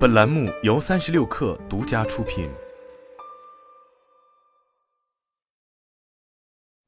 本栏目由三十六氪独家出品。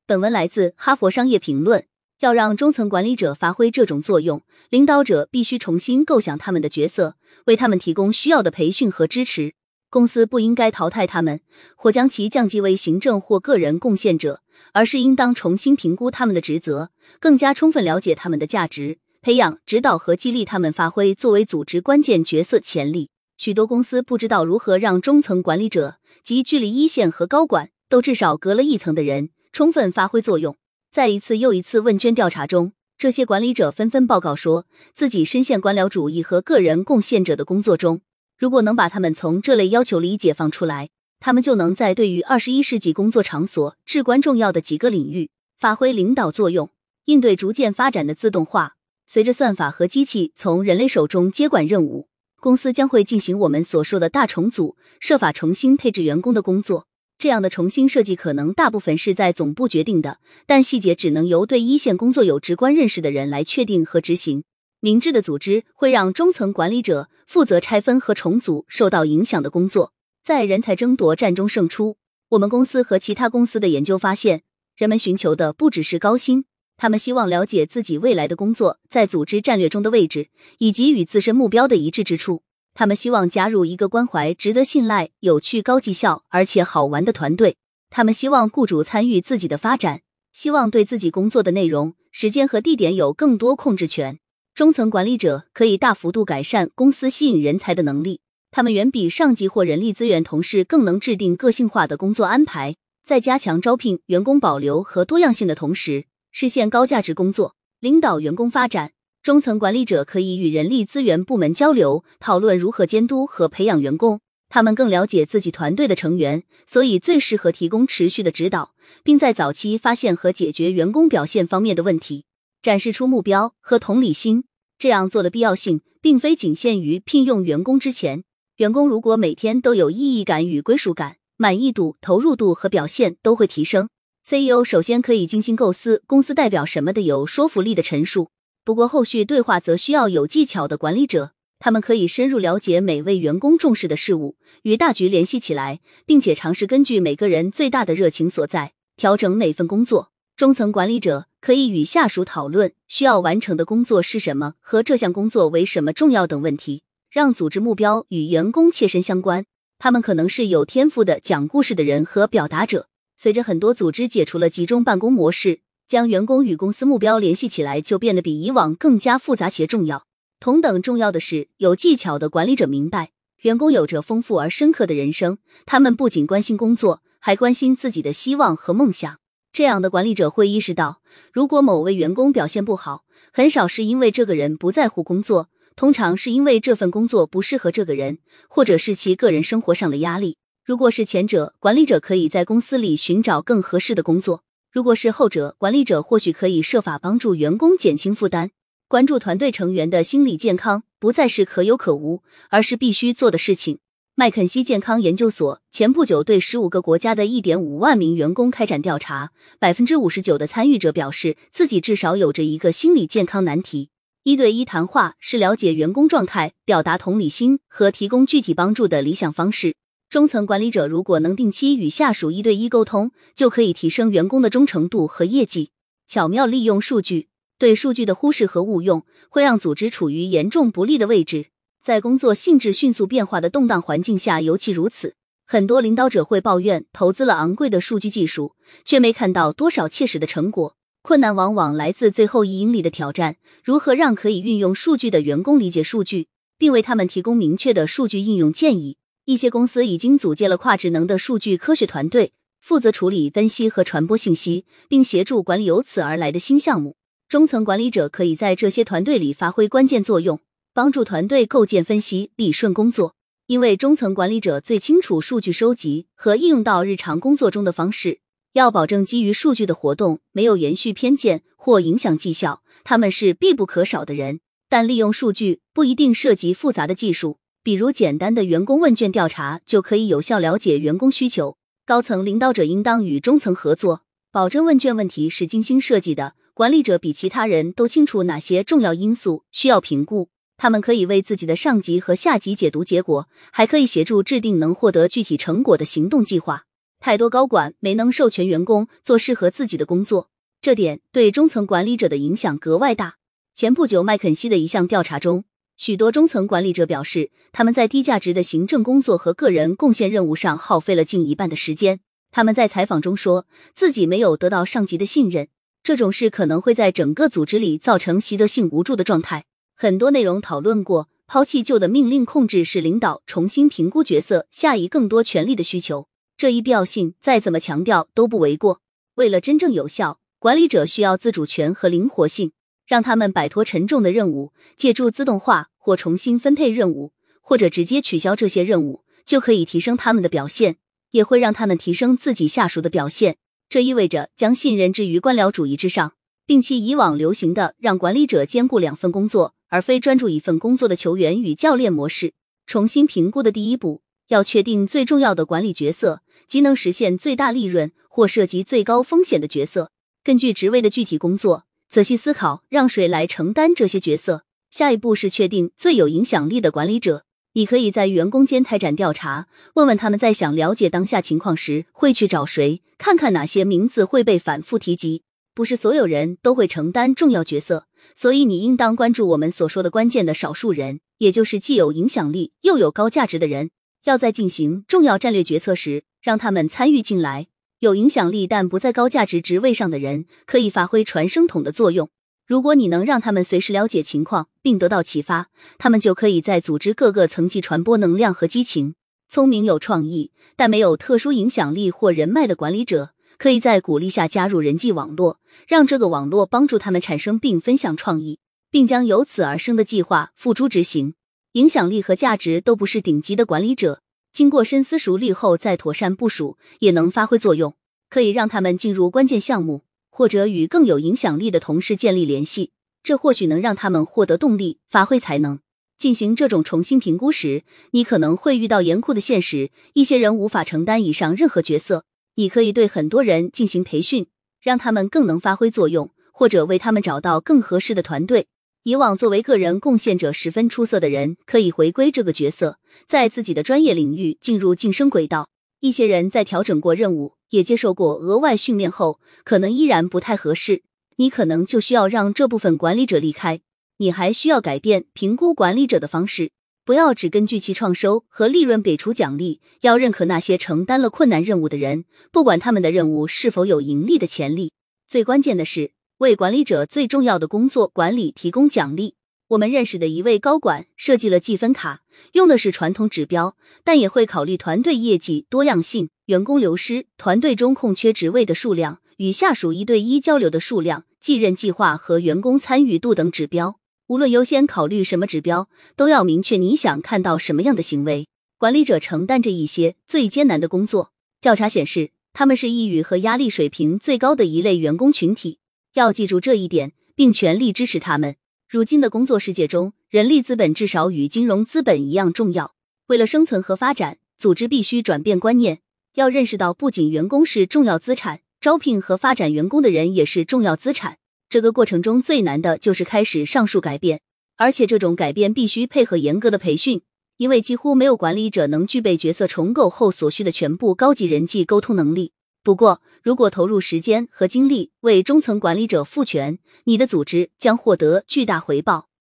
本文来自《哈佛商业评论》。要让中层管理者发挥这种作用，领导者必须重新构想他们的角色，为他们提供需要的培训和支持。公司不应该淘汰他们，或将其降级为行政或个人贡献者，而是应当重新评估他们的职责，更加充分了解他们的价值，培养、指导和激励他们发挥作为组织关键角色潜力。许多公司不知道如何让中层管理者及距离一线和高管都至少隔了一层的人充分发挥作用。在一次又一次问卷调查中，这些管理者纷纷报告说自己深陷官僚主义和个人贡献者的工作中。如果能把他们从这类要求里解放出来，他们就能在对于二十一世纪工作场所至关重要的几个领域发挥领导作用，应对逐渐发展的自动化。随着算法和机器从人类手中接管任务，公司将会进行我们所说的大重组，设法重新配置员工的工作。这样的重新设计可能大部分是在总部决定的，但细节只能由对一线工作有直观认识的人来确定和执行。明智的组织会让中层管理者负责拆分和重组受到影响的工作。在人才争夺战中胜出，我们公司和其他公司的研究发现，人们寻求的不只是高薪，他们希望了解自己未来的工作在组织战略中的位置，以及与自身目标的一致之处。他们希望加入一个关怀、值得信赖、有趣、高绩效而且好玩的团队。他们希望雇主参与自己的发展，希望对自己工作的内容、时间和地点有更多控制权。中层管理者可以大幅度改善公司吸引人才的能力。他们远比上级或人力资源同事更能制定个性化的工作安排，在加强招聘、员工保留和多样性的同时，实现高价值工作，领导员工发展。中层管理者可以与人力资源部门交流，讨论如何监督和培养员工。他们更了解自己团队的成员，所以最适合提供持续的指导，并在早期发现和解决员工表现方面的问题，展示出目标和同理心。这样做的必要性并非仅限于聘用员工之前。员工如果每天都有意义感与归属感，满意度、投入度和表现都会提升。CEO 首先可以精心构思公司代表什么的有说服力的陈述。不过，后续对话则需要有技巧的管理者，他们可以深入了解每位员工重视的事物，与大局联系起来，并且尝试根据每个人最大的热情所在调整每份工作。中层管理者可以与下属讨论需要完成的工作是什么和这项工作为什么重要等问题，让组织目标与员工切身相关。他们可能是有天赋的讲故事的人和表达者。随着很多组织解除了集中办公模式。将员工与公司目标联系起来，就变得比以往更加复杂且重要。同等重要的是，有技巧的管理者明白，员工有着丰富而深刻的人生。他们不仅关心工作，还关心自己的希望和梦想。这样的管理者会意识到，如果某位员工表现不好，很少是因为这个人不在乎工作，通常是因为这份工作不适合这个人，或者是其个人生活上的压力。如果是前者，管理者可以在公司里寻找更合适的工作。如果是后者，管理者或许可以设法帮助员工减轻负担。关注团队成员的心理健康不再是可有可无，而是必须做的事情。麦肯锡健康研究所前不久对十五个国家的一点五万名员工开展调查，百分之五十九的参与者表示自己至少有着一个心理健康难题。一对一谈话是了解员工状态、表达同理心和提供具体帮助的理想方式。中层管理者如果能定期与下属一对一沟通，就可以提升员工的忠诚度和业绩。巧妙利用数据，对数据的忽视和误用会让组织处于严重不利的位置。在工作性质迅速变化的动荡环境下，尤其如此。很多领导者会抱怨投资了昂贵的数据技术，却没看到多少切实的成果。困难往往来自最后一英里的挑战：如何让可以运用数据的员工理解数据，并为他们提供明确的数据应用建议。一些公司已经组建了跨职能的数据科学团队，负责处理、分析和传播信息，并协助管理由此而来的新项目。中层管理者可以在这些团队里发挥关键作用，帮助团队构建、分析、理顺工作。因为中层管理者最清楚数据收集和应用到日常工作中的方式。要保证基于数据的活动没有延续偏见或影响绩效，他们是必不可少的人。但利用数据不一定涉及复杂的技术。比如简单的员工问卷调查就可以有效了解员工需求。高层领导者应当与中层合作，保证问卷问题是精心设计的。管理者比其他人都清楚哪些重要因素需要评估，他们可以为自己的上级和下级解读结果，还可以协助制定能获得具体成果的行动计划。太多高管没能授权员工做适合自己的工作，这点对中层管理者的影响格外大。前不久，麦肯锡的一项调查中，许多中层管理者表示，他们在低价值的行政工作和个人贡献任务上耗费了近一半的时间。他们在采访中说自己没有得到上级的信任，这种事可能会在整个组织里造成习得性无助的状态。很多内容讨论过，抛弃旧的命令控制是领导重新评估角色、下移更多权力的需求。这一必要性再怎么强调都不为过。为了真正有效，管理者需要自主权和灵活性，让他们摆脱沉重的任务，借助自动化或重新分配任务，或者直接取消这些任务，就可以提升他们的表现，也会让他们提升自己下属的表现。这意味着将信任置于官僚主义之上，摒弃以往流行的让管理者兼顾两份工作。而非专注一份工作的球员与教练模式。重新评估的第一步，要确定最重要的管理角色，即能实现最大利润或涉及最高风险的角色。根据职位的具体工作，仔细思考让谁来承担这些角色。下一步是确定最有影响力的管理者。你可以在员工间开展调查，问问他们在想了解当下情况时会去找谁，看看哪些名字会被反复提及。不是所有人都会承担重要角色。所以，你应当关注我们所说的关键的少数人，也就是既有影响力又有高价值的人。要在进行重要战略决策时，让他们参与进来。有影响力但不在高价值职位上的人，可以发挥传声筒的作用。如果你能让他们随时了解情况并得到启发，他们就可以在组织各个层级传播能量和激情。聪明有创意但没有特殊影响力或人脉的管理者。可以在鼓励下加入人际网络，让这个网络帮助他们产生并分享创意，并将由此而生的计划付诸执行。影响力和价值都不是顶级的管理者，经过深思熟虑后再妥善部署，也能发挥作用。可以让他们进入关键项目，或者与更有影响力的同事建立联系，这或许能让他们获得动力，发挥才能。进行这种重新评估时，你可能会遇到严酷的现实：一些人无法承担以上任何角色。你可以对很多人进行培训，让他们更能发挥作用，或者为他们找到更合适的团队。以往作为个人贡献者十分出色的人，可以回归这个角色，在自己的专业领域进入晋升轨道。一些人在调整过任务，也接受过额外训练后，可能依然不太合适。你可能就需要让这部分管理者离开。你还需要改变评估管理者的方式。不要只根据其创收和利润给出奖励，要认可那些承担了困难任务的人，不管他们的任务是否有盈利的潜力。最关键的是，为管理者最重要的工作管理提供奖励。我们认识的一位高管设计了计分卡，用的是传统指标，但也会考虑团队业绩多样性、员工流失、团队中空缺职位的数量、与下属一对一交流的数量、继任计划和员工参与度等指标。无论优先考虑什么指标，都要明确你想看到什么样的行为。管理者承担着一些最艰难的工作。调查显示，他们是抑郁和压力水平最高的一类员工群体。要记住这一点，并全力支持他们。如今的工作世界中，人力资本至少与金融资本一样重要。为了生存和发展，组织必须转变观念，要认识到不仅员工是重要资产，招聘和发展员工的人也是重要资产。这个过程中最难的就是开始上述改变，而且这种改变必须配合严格的培训，因为几乎没有管理者能具备角色重构后所需的全部高级人际沟通能力。不过，如果投入时间和精力为中层管理者赋权，你的组织将获得巨大回报。